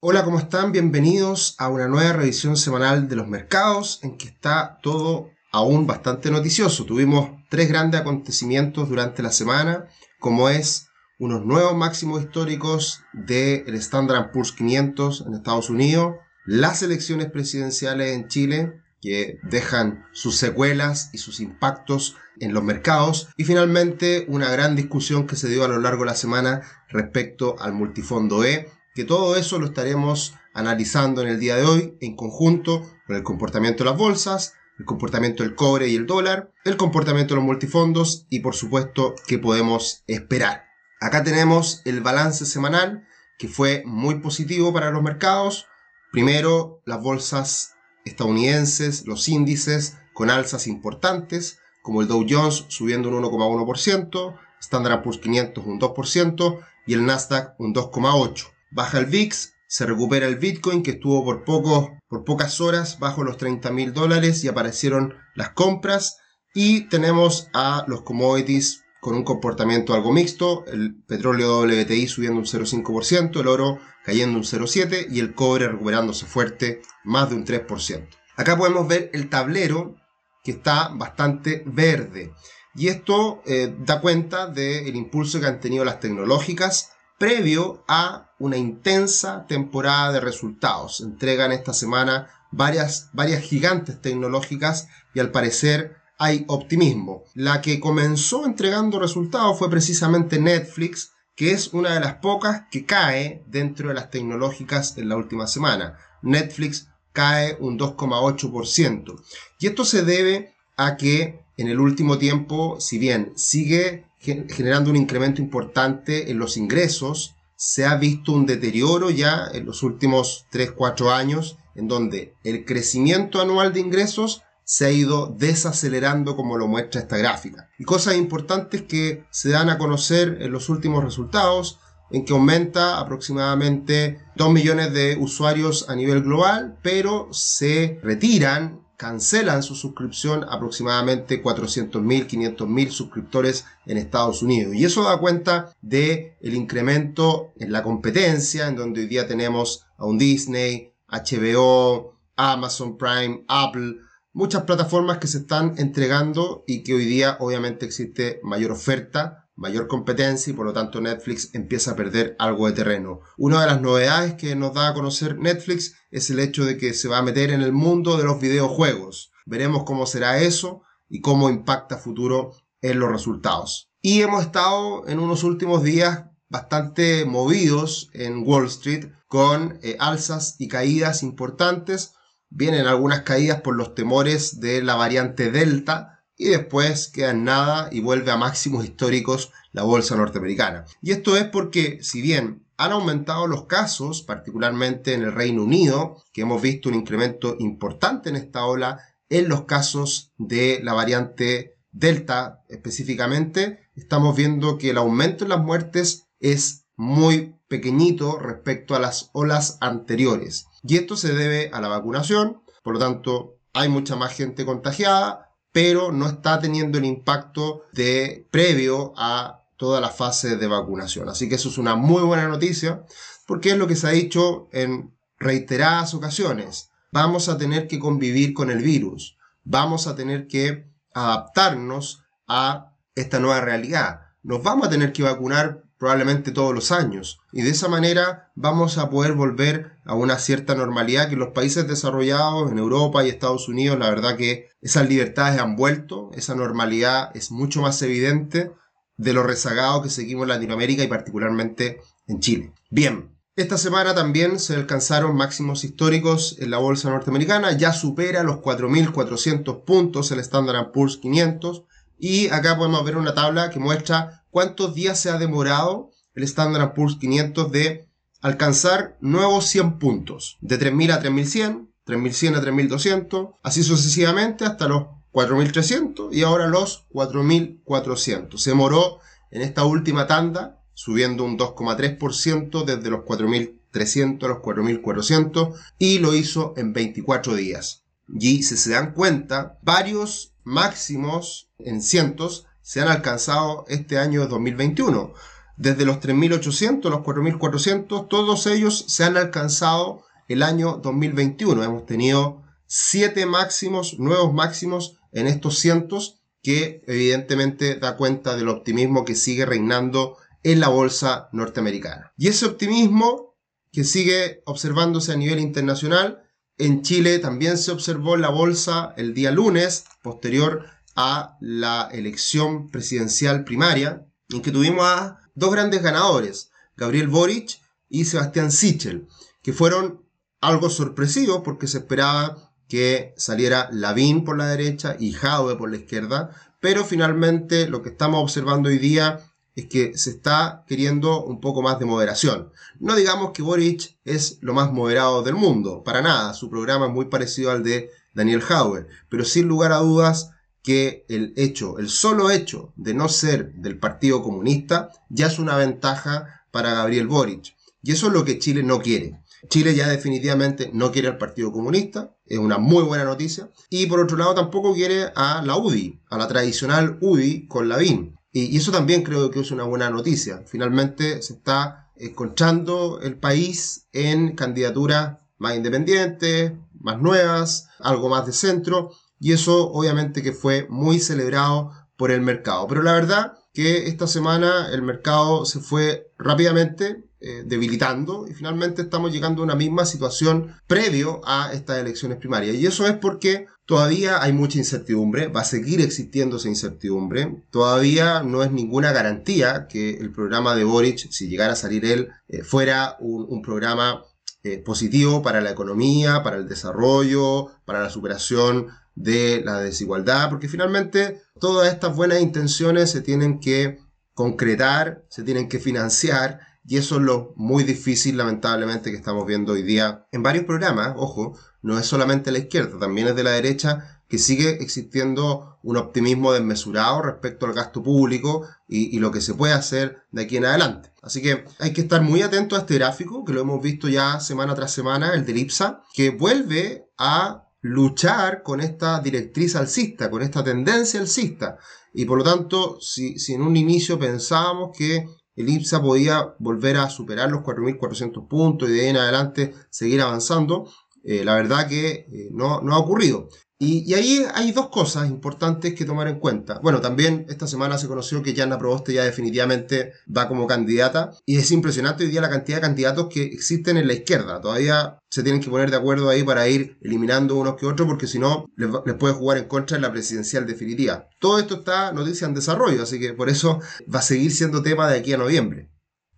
Hola, ¿cómo están? Bienvenidos a una nueva revisión semanal de los mercados en que está todo aún bastante noticioso. Tuvimos tres grandes acontecimientos durante la semana, como es unos nuevos máximos históricos del Standard Poor's 500 en Estados Unidos, las elecciones presidenciales en Chile, que dejan sus secuelas y sus impactos en los mercados y finalmente una gran discusión que se dio a lo largo de la semana respecto al multifondo E que todo eso lo estaremos analizando en el día de hoy en conjunto con el comportamiento de las bolsas, el comportamiento del cobre y el dólar, el comportamiento de los multifondos y por supuesto qué podemos esperar. Acá tenemos el balance semanal que fue muy positivo para los mercados. Primero, las bolsas estadounidenses, los índices con alzas importantes, como el Dow Jones subiendo un 1,1%, Standard Poor's 500 un 2% y el Nasdaq un 2,8%. Baja el VIX, se recupera el Bitcoin que estuvo por, poco, por pocas horas bajo los 30 mil dólares y aparecieron las compras. Y tenemos a los commodities con un comportamiento algo mixto, el petróleo WTI subiendo un 0,5%, el oro cayendo un 0,7% y el cobre recuperándose fuerte más de un 3%. Acá podemos ver el tablero que está bastante verde y esto eh, da cuenta del impulso que han tenido las tecnológicas previo a una intensa temporada de resultados. Entregan esta semana varias, varias gigantes tecnológicas y al parecer hay optimismo. La que comenzó entregando resultados fue precisamente Netflix, que es una de las pocas que cae dentro de las tecnológicas en la última semana. Netflix cae un 2,8%. Y esto se debe a que en el último tiempo, si bien sigue generando un incremento importante en los ingresos. Se ha visto un deterioro ya en los últimos 3-4 años, en donde el crecimiento anual de ingresos se ha ido desacelerando como lo muestra esta gráfica. Y cosas importantes que se dan a conocer en los últimos resultados, en que aumenta aproximadamente 2 millones de usuarios a nivel global, pero se retiran cancelan su suscripción aproximadamente 400.000, 500.000 suscriptores en Estados Unidos. Y eso da cuenta de el incremento en la competencia, en donde hoy día tenemos a un Disney, HBO, Amazon Prime, Apple, muchas plataformas que se están entregando y que hoy día obviamente existe mayor oferta mayor competencia y por lo tanto Netflix empieza a perder algo de terreno. Una de las novedades que nos da a conocer Netflix es el hecho de que se va a meter en el mundo de los videojuegos. Veremos cómo será eso y cómo impacta futuro en los resultados. Y hemos estado en unos últimos días bastante movidos en Wall Street con eh, alzas y caídas importantes. Vienen algunas caídas por los temores de la variante Delta, y después queda en nada y vuelve a máximos históricos la bolsa norteamericana. Y esto es porque, si bien han aumentado los casos, particularmente en el Reino Unido, que hemos visto un incremento importante en esta ola en los casos de la variante Delta específicamente, estamos viendo que el aumento en las muertes es muy pequeñito respecto a las olas anteriores. Y esto se debe a la vacunación, por lo tanto hay mucha más gente contagiada, pero no está teniendo el impacto de previo a toda la fase de vacunación. Así que eso es una muy buena noticia, porque es lo que se ha dicho en reiteradas ocasiones. Vamos a tener que convivir con el virus, vamos a tener que adaptarnos a esta nueva realidad. Nos vamos a tener que vacunar probablemente todos los años. Y de esa manera vamos a poder volver a una cierta normalidad que los países desarrollados en Europa y Estados Unidos, la verdad que esas libertades han vuelto, esa normalidad es mucho más evidente de lo rezagado que seguimos en Latinoamérica y particularmente en Chile. Bien, esta semana también se alcanzaron máximos históricos en la bolsa norteamericana, ya supera los 4.400 puntos el Standard Poor's 500 y acá podemos ver una tabla que muestra cuántos días se ha demorado el Standard Poor's 500 de alcanzar nuevos 100 puntos, de 3.000 a 3.100, 3.100 a 3.200, así sucesivamente hasta los 4.300 y ahora los 4.400. Se demoró en esta última tanda, subiendo un 2,3% desde los 4.300 a los 4.400 y lo hizo en 24 días. Y si se dan cuenta, varios máximos en cientos se han alcanzado este año 2021. Desde los 3.800, los 4.400, todos ellos se han alcanzado el año 2021. Hemos tenido siete máximos, nuevos máximos en estos cientos, que evidentemente da cuenta del optimismo que sigue reinando en la bolsa norteamericana. Y ese optimismo que sigue observándose a nivel internacional, en Chile también se observó en la bolsa el día lunes, posterior a la elección presidencial primaria, en que tuvimos a dos grandes ganadores, Gabriel Boric y Sebastián Sichel, que fueron algo sorpresivos porque se esperaba que saliera Lavín por la derecha y Jaude por la izquierda, pero finalmente lo que estamos observando hoy día es que se está queriendo un poco más de moderación. No digamos que Boric es lo más moderado del mundo, para nada, su programa es muy parecido al de Daniel Hauer, pero sin lugar a dudas que el hecho, el solo hecho de no ser del Partido Comunista ya es una ventaja para Gabriel Boric. Y eso es lo que Chile no quiere. Chile ya definitivamente no quiere al Partido Comunista, es una muy buena noticia. Y por otro lado tampoco quiere a la UDI, a la tradicional UDI con la BIN. Y, eso también creo que es una buena noticia. Finalmente se está encontrando el país en candidaturas más independientes, más nuevas, algo más de centro. Y eso obviamente que fue muy celebrado por el mercado. Pero la verdad que esta semana el mercado se fue rápidamente eh, debilitando y finalmente estamos llegando a una misma situación previo a estas elecciones primarias. Y eso es porque todavía hay mucha incertidumbre, va a seguir existiendo esa incertidumbre, todavía no es ninguna garantía que el programa de Boric, si llegara a salir él, eh, fuera un, programa eh, positivo para la economía, para el desarrollo, para la superación de la desigualdad, porque finalmente todas estas buenas intenciones se tienen que concretar, se tienen que financiar y eso es lo muy difícil, lamentablemente, que estamos viendo hoy día en varios programas. Ojo, no es solamente la izquierda, también es de la derecha que sigue existiendo un optimismo desmesurado respecto al gasto público y, lo que se puede hacer de aquí en adelante. Así que hay que estar muy atento a este gráfico, que lo hemos visto ya semana tras semana, el del IPSA, que vuelve a luchar con esta directriz alcista, con esta tendencia alcista. Y por lo tanto, si, en un inicio pensábamos que el IPSA podía volver a superar los 4.400 puntos y de ahí en adelante seguir avanzando. Eh, la verdad que eh, no ha ocurrido. Y, ahí hay dos cosas importantes que tomar en cuenta. Bueno, también esta semana se conoció que Jana Proboste ya definitivamente va como candidata. Y es impresionante hoy día la cantidad de candidatos que existen en la izquierda. Todavía se tienen que poner de acuerdo ahí para ir eliminando unos que otros, porque si no, les, les, puede jugar en contra en la presidencial definitiva. Todo esto está noticia en desarrollo, así que por eso va a seguir siendo tema de aquí a noviembre.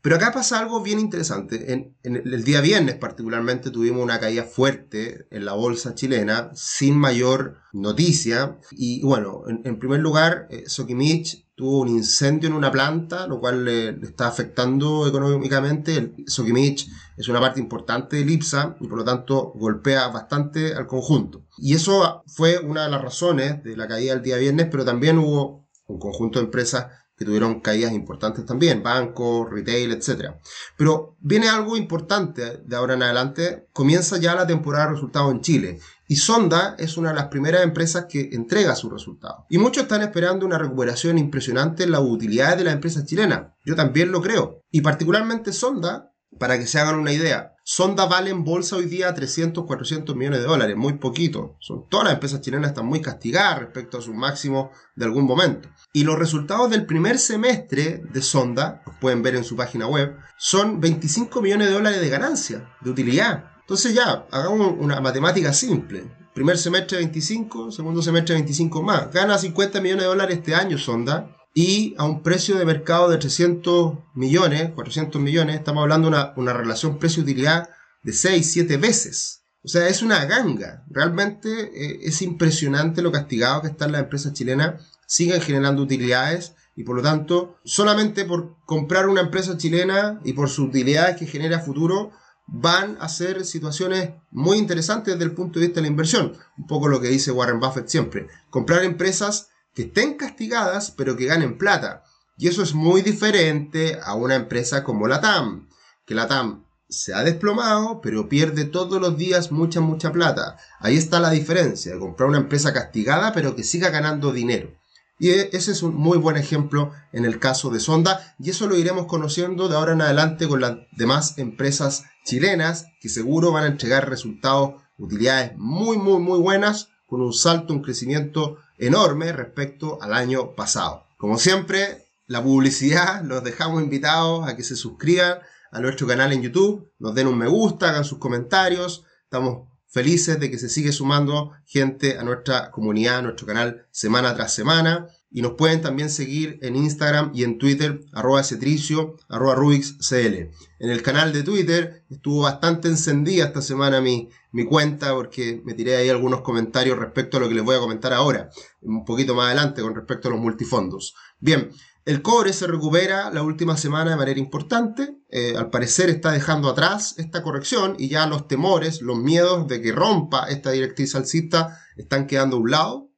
Pero acá pasa algo bien interesante. En, el día viernes particularmente tuvimos una caída fuerte en la bolsa chilena sin mayor noticia. Y bueno, en, primer lugar, eh, Sokimich tuvo un incendio en una planta, lo cual le, está afectando económicamente. Sokimich es una parte importante del IPSA y por lo tanto golpea bastante al conjunto. Y eso fue una de las razones de la caída del día viernes, pero también hubo un conjunto de empresas que tuvieron caídas importantes también, bancos, retail, etc. Pero viene algo importante de ahora en adelante, comienza ya la temporada de resultados en Chile y Sonda es una de las primeras empresas que entrega sus resultados. Y muchos están esperando una recuperación impresionante en las utilidades de las empresas chilenas. Yo también lo creo. Y particularmente Sonda, para que se hagan una idea, Sonda vale en bolsa hoy día 300, 400 millones de dólares, muy poquito. Son, todas las empresas chilenas están muy castigadas respecto a sus máximos de algún momento. Y los resultados del primer semestre de Sonda, los pueden ver en su página web, son 25 millones de dólares de ganancia, de utilidad. Entonces ya, hagamos una matemática simple. Primer semestre 25, segundo semestre 25 más. Gana 50 millones de dólares este año Sonda y a un precio de mercado de 300 millones, 400 millones, estamos hablando de una, una relación precio-utilidad de 6, 7 veces. O sea, es una ganga. Realmente eh, es impresionante lo castigado que están las empresas chilenas. Siguen generando utilidades y por lo tanto, solamente por comprar una empresa chilena y por sus utilidades que genera futuro, van a ser situaciones muy interesantes desde el punto de vista de la inversión. Un poco lo que dice Warren Buffett siempre. Comprar empresas que estén castigadas pero que ganen plata. Y eso es muy diferente a una empresa como la TAM, que la TAM se ha desplomado, pero pierde todos los días mucha, mucha plata. Ahí está la diferencia, comprar una empresa castigada, pero que siga ganando dinero. Y e, ese es un muy buen ejemplo en el caso de Sonda y eso lo iremos conociendo de ahora en adelante con las demás empresas chilenas que seguro van a entregar resultados, utilidades muy, muy, muy buenas con un salto, un crecimiento enorme respecto al año pasado. Como siempre, la publicidad, los dejamos invitados a que se suscriban a nuestro canal en YouTube, nos den un me gusta, hagan sus comentarios. Estamos felices de que se sigue sumando gente a nuestra comunidad, a nuestro canal semana tras semana. Y nos pueden también seguir en Instagram y en Twitter, arroba cetricio, arroba rubixcl. En el canal de Twitter estuvo bastante encendida esta semana mi, mi cuenta porque me tiré ahí algunos comentarios respecto a lo que les voy a comentar ahora, un poquito más adelante con respecto a los multifondos. Bien, el cobre se recupera la última semana de manera importante. Eh, al parecer está dejando atrás esta corrección y ya los temores, los miedos de que rompa esta directriz alcista están quedando a un lado.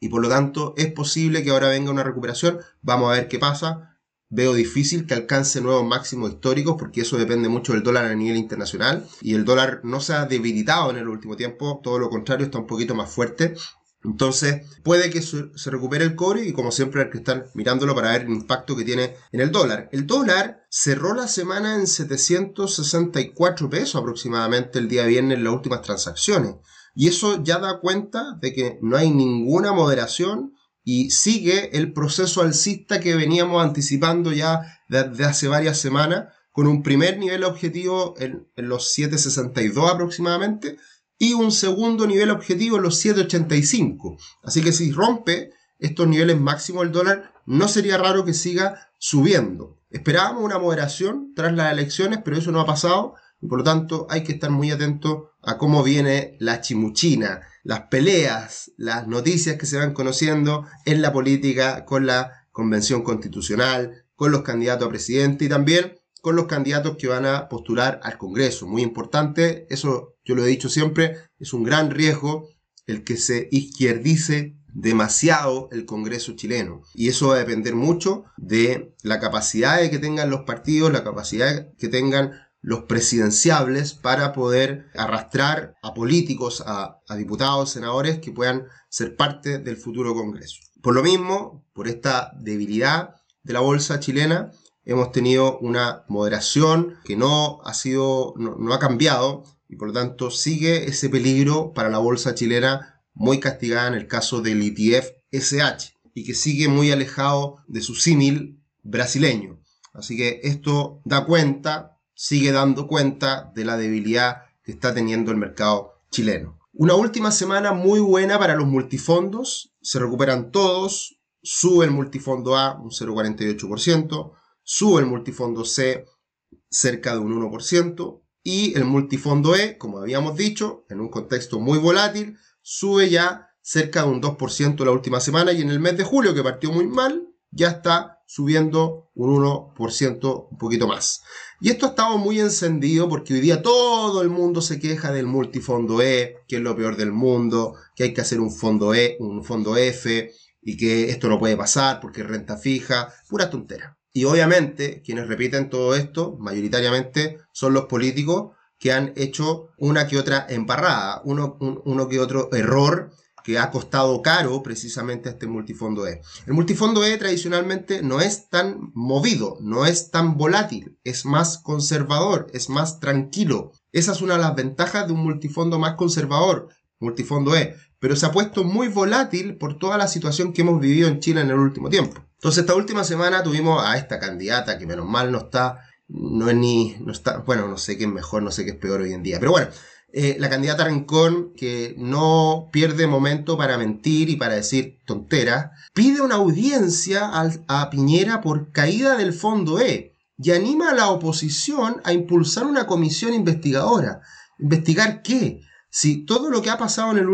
Y por lo tanto es posible que ahora venga una recuperación. Vamos a ver qué pasa. Veo difícil que alcance nuevos máximos históricos porque eso depende mucho del dólar a nivel internacional. Y el dólar no se ha debilitado en el último tiempo, todo lo contrario, está un poquito más fuerte. Entonces, puede que se recupere el cobre y como siempre hay que estar mirándolo para ver el impacto que tiene en el dólar. El dólar cerró la semana en 764 pesos aproximadamente el día viernes en las últimas transacciones. Y eso ya da cuenta de que no hay ninguna moderación y sigue el proceso alcista que veníamos anticipando ya desde hace varias semanas con un primer nivel objetivo en, en los 762 aproximadamente y un segundo nivel objetivo los 7.85. Así que si rompe estos niveles máximos del dólar, no sería raro que siga subiendo. Esperábamos una moderación tras las elecciones, pero eso no ha pasado y por lo tanto hay que estar muy atento a cómo viene la chimuchina, las peleas, las noticias que se van conociendo en la política con la convención constitucional, con los candidatos a presidente y también con los candidatos que van a postular al Congreso. Muy importante, eso yo lo he dicho siempre, es un gran riesgo el que se izquierdice demasiado el Congreso chileno. Y eso va a depender mucho de la capacidad que tengan los partidos, la capacidad que tengan los presidenciables para poder arrastrar a políticos, a diputados, senadores que puedan ser parte del futuro Congreso. Por lo mismo, por esta debilidad de la bolsa chilena, hemos tenido una moderación que no ha sido, no, ha cambiado y por lo tanto sigue ese peligro para la bolsa chilena muy castigada en el caso del ETF SH y que sigue muy alejado de su símil brasileño. Así que esto da cuenta, sigue dando cuenta de la debilidad que está teniendo el mercado chileno. Una última semana muy buena para los multifondos, se recuperan todos, sube el multifondo A un 0,48%, sube el multifondo C cerca de un 1% y el multifondo E, como habíamos dicho, en un contexto muy volátil, sube ya cerca de un 2% la última semana y en el mes de julio, que partió muy mal, ya está subiendo un 1%, un poquito más. Y esto ha estado muy encendido porque hoy día todo el mundo se queja del multifondo E, que es lo peor del mundo, que hay que hacer un fondo E, un fondo F, y que esto no puede pasar porque es renta fija, pura tontera. Y obviamente quienes repiten todo esto, mayoritariamente, son los políticos que han hecho una que otra embarrada, uno, uno que otro error que ha costado caro precisamente a este multifondo E. El multifondo E tradicionalmente no es tan movido, no es tan volátil, es más conservador, es más tranquilo. Esa es una de las ventajas de un multifondo más conservador, multifondo E, pero se ha puesto muy volátil por toda la situación que hemos vivido en Chile en el último tiempo. Entonces, esta última semana tuvimos a esta candidata que menos mal no está, no es ni, no está, bueno, no sé qué es mejor, no sé qué es peor hoy en día, pero bueno, eh, la candidata Rincón, que no pierde momento para mentir y para decir tonteras, pide una audiencia a Piñera por caída del fondo E y anima a la oposición a impulsar una comisión investigadora. ¿Investigar qué? Si todo lo que ha pasado en el,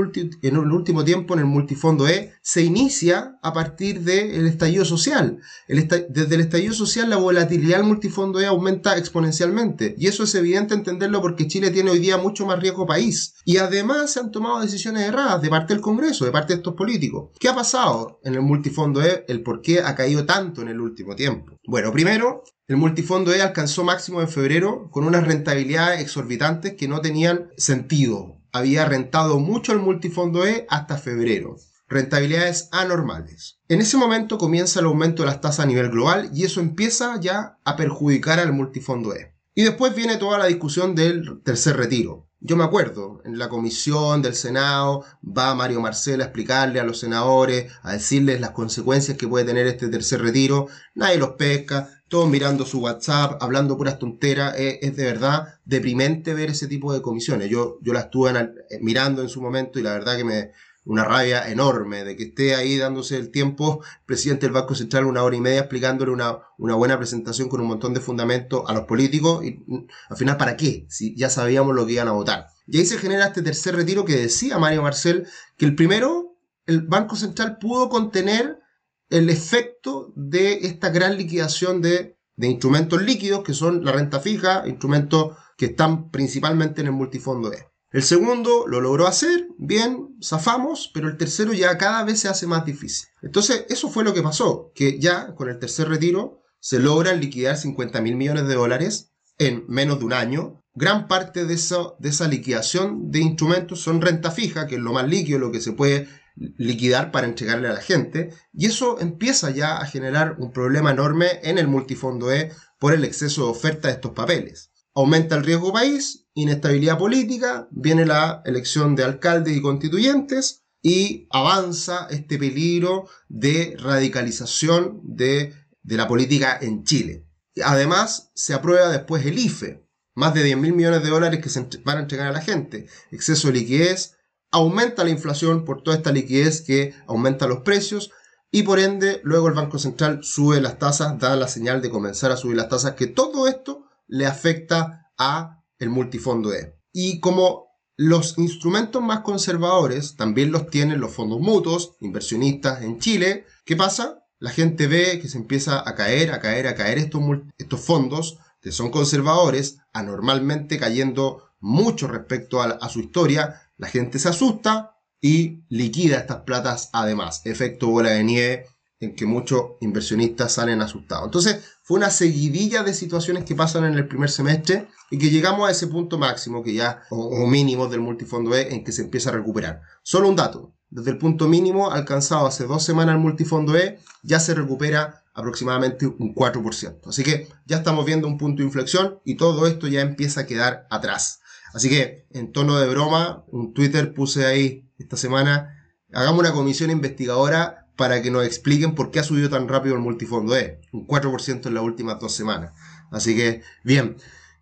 en el, último tiempo en el multifondo E se inicia a partir del estallido social. desde el estallido social la volatilidad del multifondo E aumenta exponencialmente. Y eso es evidente entenderlo porque Chile tiene hoy día mucho más riesgo país. Y además se han tomado decisiones erradas de parte del Congreso, de parte de estos políticos. ¿Qué ha pasado en el multifondo E? El por qué ha caído tanto en el último tiempo. Bueno, primero, el multifondo E alcanzó máximo en febrero con unas rentabilidades exorbitantes que no tenían sentido había rentado mucho el multifondo E hasta febrero. rentabilidades anormales. En ese momento comienza el aumento de las tasas a nivel global y eso empieza ya a perjudicar al multifondo E. Y después viene toda la discusión del tercer retiro. Yo me acuerdo, en la comisión del Senado va Mario Marcel a explicarle a los senadores, a decirles las consecuencias que puede tener este tercer retiro. Nadie los pesca, todos mirando su WhatsApp, hablando puras tonteras. Es, de verdad deprimente ver ese tipo de comisiones. Yo, yo la estuve mirando en su momento y la verdad que me, una rabia enorme de que esté ahí dándose el tiempo, presidente del Banco Central, una hora y media explicándole una, una buena presentación con un montón de fundamentos a los políticos y mm, al final, ¿para qué? Si ya sabíamos lo que iban a votar. Y ahí se genera este tercer retiro que decía Mario Marcel, que el primero, el Banco Central pudo contener el efecto de esta gran liquidación de, de instrumentos líquidos, que son la renta fija, instrumentos que están principalmente en el multifondo E. El segundo lo logró hacer, bien, zafamos, pero el tercero ya cada vez se hace más difícil. Entonces, eso fue lo que pasó, que ya con el tercer retiro se logran liquidar 50 mil millones de dólares en menos de un año. Gran parte de, de esa liquidación de instrumentos son renta fija, que es lo más líquido, lo que se puede liquidar para entregarle a la gente. Y eso empieza ya a generar un problema enorme en el multifondo E por el exceso de oferta de estos papeles aumenta el riesgo país, inestabilidad política, viene la elección de alcaldes y constituyentes y avanza este peligro de radicalización de, la política en Chile. Además, se aprueba después el IFE, más de 10 mil millones de dólares que se van a entregar a la gente, exceso de liquidez, aumenta la inflación por toda esta liquidez que aumenta los precios y por ende luego el Banco Central sube las tasas, da la señal de comenzar a subir las tasas, que todo esto le afecta a el multifondo E. Y como los instrumentos más conservadores también los tienen los fondos mutuos, inversionistas en Chile, ¿qué pasa? La gente ve que se empieza a caer, a caer, a caer estos, estos fondos que son conservadores, anormalmente cayendo mucho respecto a, a su historia, la gente se asusta y liquida estas platas además. Efecto bola de nieve en que muchos inversionistas salen asustados. Entonces, fue una seguidilla de situaciones que pasan en el primer semestre y que llegamos a ese punto máximo que ya, o, mínimo del multifondo E, en que se empieza a recuperar. Solo un dato, desde el punto mínimo alcanzado hace dos semanas el multifondo E, ya se recupera aproximadamente un 4%. Así que ya estamos viendo un punto de inflexión y todo esto ya empieza a quedar atrás. Así que, en tono de broma, un Twitter puse ahí esta semana, hagamos una comisión investigadora para que nos expliquen por qué ha subido tan rápido el multifondo E, un 4% en las últimas dos semanas. Así que, bien,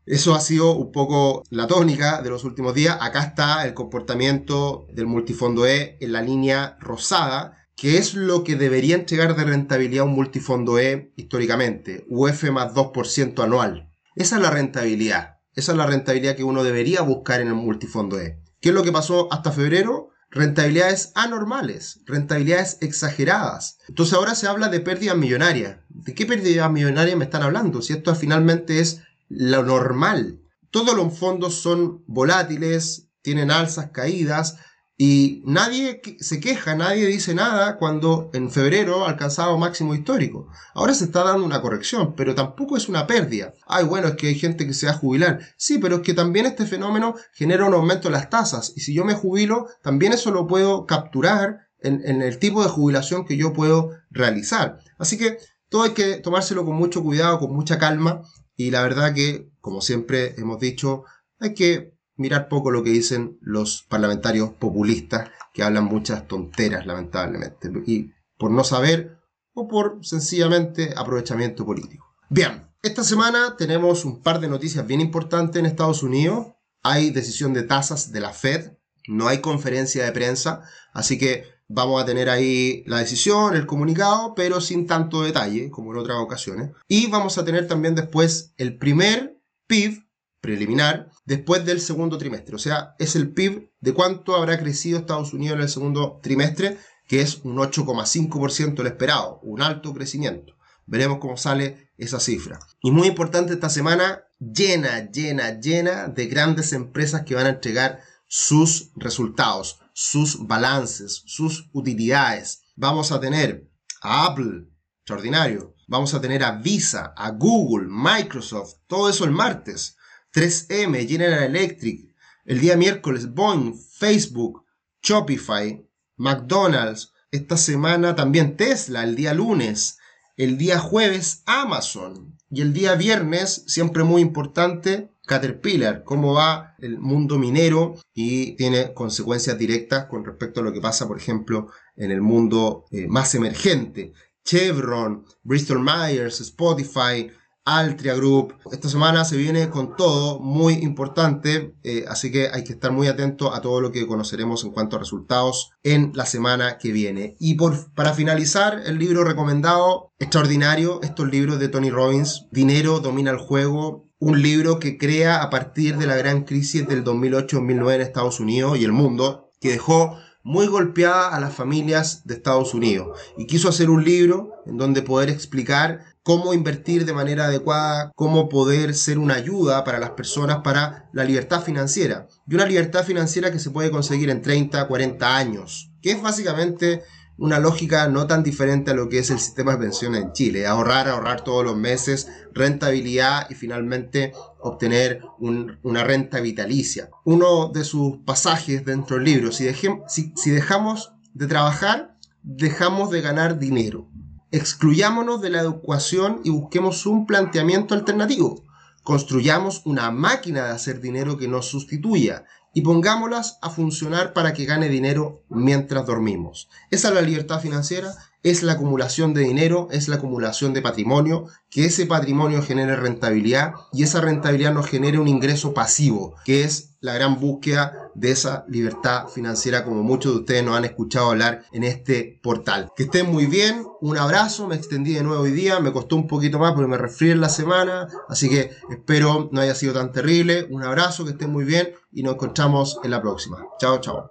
eso ha sido un poco la tónica de los últimos días. Acá está el comportamiento del multifondo E en la línea rosada, que es lo que debería entregar de rentabilidad un multifondo E históricamente, UF más 2% anual. Esa es la rentabilidad. Esa es la rentabilidad que uno debería buscar en el multifondo E. ¿Qué es lo que pasó hasta febrero? rentabilidades anormales, rentabilidades exageradas. Entonces ahora se habla de pérdidas millonarias. ¿De qué pérdidas millonarias me están hablando? Si esto finalmente es lo normal. Todos los fondos son volátiles, tienen alzas, caídas, y nadie se queja, nadie dice nada cuando en febrero alcanzaba máximo histórico. Ahora se está dando una corrección, pero tampoco es una pérdida. Ay, bueno, es que hay gente que se va a jubilar. Sí, pero es que también este fenómeno genera un aumento de las tasas. Y si yo me jubilo, también eso lo puedo capturar en, en el tipo de jubilación que yo puedo realizar. Así que todo hay que tomárselo con mucho cuidado, con mucha calma. Y la verdad que, como siempre hemos dicho, hay que mirar poco lo que dicen los parlamentarios populistas que hablan muchas tonteras, lamentablemente, y por no saber o por sencillamente aprovechamiento político. Bien, esta semana tenemos un par de noticias bien importantes en Estados Unidos. Hay decisión de tasas de la Fed, no hay conferencia de prensa, así que vamos a tener ahí la decisión, el comunicado, pero sin tanto detalle como en otras ocasiones. Y vamos a tener también después el primer PIB preliminar después del segundo trimestre. O sea, es el PIB de cuánto habrá crecido Estados Unidos en el segundo trimestre, que es un 8,5% el esperado, un alto crecimiento. Veremos cómo sale esa cifra. Y muy importante esta semana, llena, llena, llena de grandes empresas que van a entregar sus resultados, sus balances, sus utilidades. Vamos a tener a Apple, extraordinario. Vamos a tener a Visa, a Google, Microsoft, todo eso el martes. 3M, General Electric, el día miércoles Boeing, Facebook, Shopify, McDonald's, esta semana también Tesla, el día lunes, el día jueves Amazon. Y el día viernes, siempre muy importante, Caterpillar, cómo va el mundo minero y tiene consecuencias directas con respecto a lo que pasa, por ejemplo, en el mundo eh, más emergente. Chevron, Bristol Myers, Spotify, Altria Group. Esta semana se viene con todo muy importante, eh, así que hay que estar muy atento a todo lo que conoceremos en cuanto a resultados en la semana que viene. Y por, para finalizar, el libro recomendado, extraordinario, estos libros de Tony Robbins, Dinero domina el juego, un libro que crea a partir de la gran crisis del 2008-2009 en Estados Unidos y el mundo, que dejó muy golpeada a las familias de Estados Unidos y quiso hacer un libro en donde poder explicar cómo invertir de manera adecuada, cómo poder ser una ayuda para las personas para la libertad financiera. Y una libertad financiera que se puede conseguir en 30, 40 años, que es básicamente una lógica no tan diferente a lo que es el sistema de pensiones en Chile. Ahorrar, ahorrar todos los meses, rentabilidad y finalmente obtener una renta vitalicia. Uno de sus pasajes dentro del libro, si, si dejamos de trabajar, dejamos de ganar dinero. Excluyámonos de la educación y busquemos un planteamiento alternativo. Construyamos una máquina de hacer dinero que nos sustituya y pongámoslas a funcionar para que gane dinero mientras dormimos. Esa es la libertad financiera, es la acumulación de dinero, es la acumulación de patrimonio, que ese patrimonio genere rentabilidad y esa rentabilidad nos genere un ingreso pasivo, que es la gran búsqueda de esa libertad financiera como muchos de ustedes nos han escuchado hablar en este portal. Que estén muy bien, un abrazo, me extendí de nuevo hoy día, me costó un poquito más porque me resfrié en la semana, así que espero no haya sido tan terrible, un abrazo, que estén muy bien y nos encontramos en la próxima. Chao, chao.